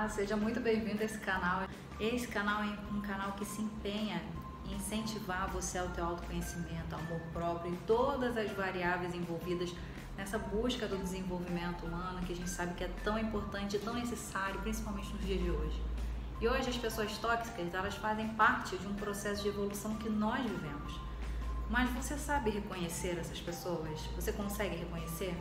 Olá, seja muito bem-vindo a esse canal. Esse canal é um canal que se empenha em incentivar você ao teu autoconhecimento, amor próprio e todas as variáveis envolvidas nessa busca do desenvolvimento humano que a gente sabe que é tão importante e tão necessário, principalmente nos dias de hoje. E hoje as pessoas tóxicas, elas fazem parte de um processo de evolução que nós vivemos. Mas você sabe reconhecer essas pessoas? Você consegue reconhecer?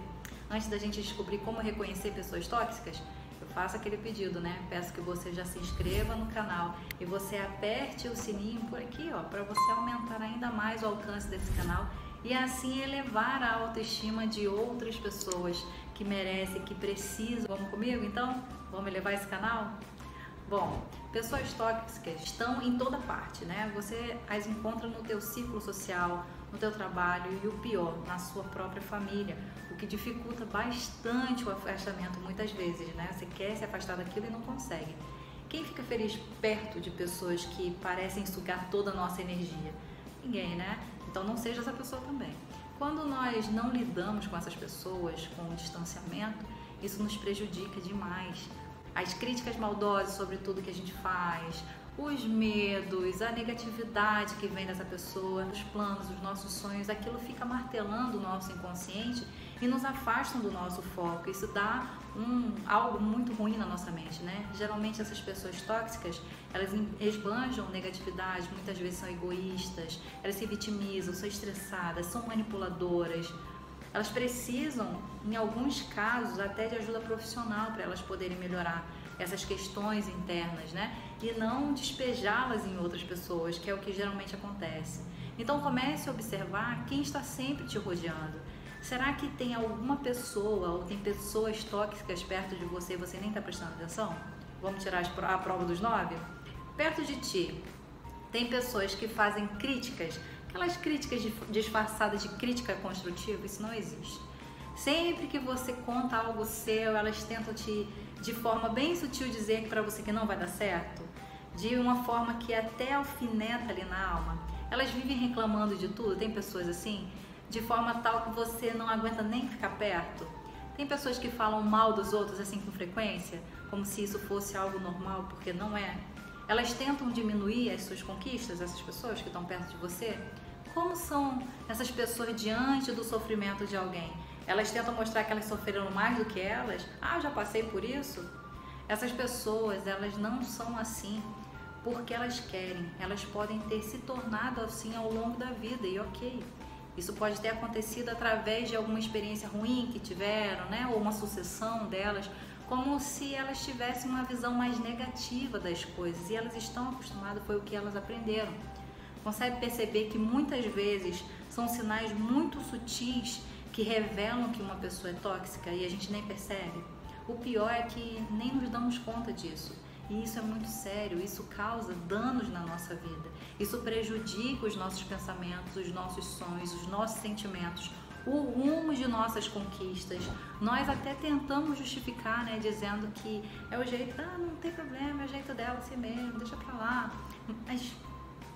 Antes da gente descobrir como reconhecer pessoas tóxicas, faça aquele pedido, né? Peço que você já se inscreva no canal e você aperte o sininho por aqui, ó, para você aumentar ainda mais o alcance desse canal e assim elevar a autoestima de outras pessoas que merecem, que precisam. Vamos comigo então? Vamos elevar esse canal? Bom, pessoas tóxicas estão em toda parte, né? Você as encontra no teu círculo social, no teu trabalho e o pior, na sua própria família, o que dificulta bastante o afastamento muitas vezes, né? Você quer se afastar daquilo e não consegue. Quem fica feliz perto de pessoas que parecem sugar toda a nossa energia? Ninguém, né? Então não seja essa pessoa também. Quando nós não lidamos com essas pessoas, com o distanciamento, isso nos prejudica demais as críticas maldosas sobre tudo que a gente faz, os medos, a negatividade que vem dessa pessoa, os planos, os nossos sonhos, aquilo fica martelando o nosso inconsciente e nos afastam do nosso foco. Isso dá um, algo muito ruim na nossa mente, né? Geralmente essas pessoas tóxicas, elas esbanjam negatividade, muitas vezes são egoístas, elas se vitimizam, são estressadas, são manipuladoras, elas precisam, em alguns casos, até de ajuda profissional para elas poderem melhorar essas questões internas, né? E não despejá-las em outras pessoas, que é o que geralmente acontece. Então comece a observar quem está sempre te rodeando. Será que tem alguma pessoa ou tem pessoas tóxicas perto de você e você nem está prestando atenção? Vamos tirar a prova dos nove? Perto de ti, tem pessoas que fazem críticas Aquelas críticas disfarçadas de crítica construtiva, isso não existe. Sempre que você conta algo seu, elas tentam te, de forma bem sutil, dizer para você que não vai dar certo, de uma forma que até alfineta ali na alma. Elas vivem reclamando de tudo, tem pessoas assim, de forma tal que você não aguenta nem ficar perto. Tem pessoas que falam mal dos outros assim com frequência, como se isso fosse algo normal, porque não é. Elas tentam diminuir as suas conquistas, essas pessoas que estão perto de você. Como são essas pessoas diante do sofrimento de alguém? Elas tentam mostrar que elas sofreram mais do que elas? Ah, já passei por isso? Essas pessoas, elas não são assim porque elas querem. Elas podem ter se tornado assim ao longo da vida e ok. Isso pode ter acontecido através de alguma experiência ruim que tiveram, né? Ou uma sucessão delas, como se elas tivessem uma visão mais negativa das coisas e elas estão acostumadas, foi o que elas aprenderam. Consegue perceber que muitas vezes são sinais muito sutis que revelam que uma pessoa é tóxica e a gente nem percebe? O pior é que nem nos damos conta disso. E isso é muito sério, isso causa danos na nossa vida. Isso prejudica os nossos pensamentos, os nossos sonhos, os nossos sentimentos, o rumo de nossas conquistas. Nós até tentamos justificar, né, dizendo que é o jeito, ah, não tem problema, é o jeito dela assim mesmo, deixa pra lá. Mas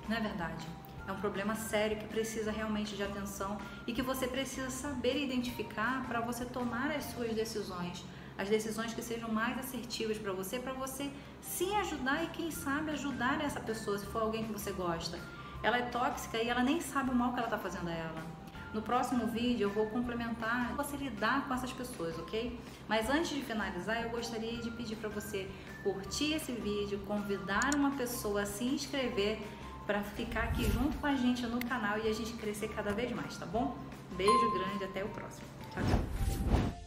não é verdade. É um problema sério que precisa realmente de atenção e que você precisa saber identificar para você tomar as suas decisões. As decisões que sejam mais assertivas para você, para você sim ajudar e quem sabe ajudar essa pessoa, se for alguém que você gosta. Ela é tóxica e ela nem sabe o mal que ela está fazendo a ela. No próximo vídeo eu vou complementar você lidar com essas pessoas, ok? Mas antes de finalizar, eu gostaria de pedir para você curtir esse vídeo, convidar uma pessoa a se inscrever para ficar aqui junto com a gente no canal e a gente crescer cada vez mais, tá bom? Beijo grande, até o próximo. Tchau, tchau.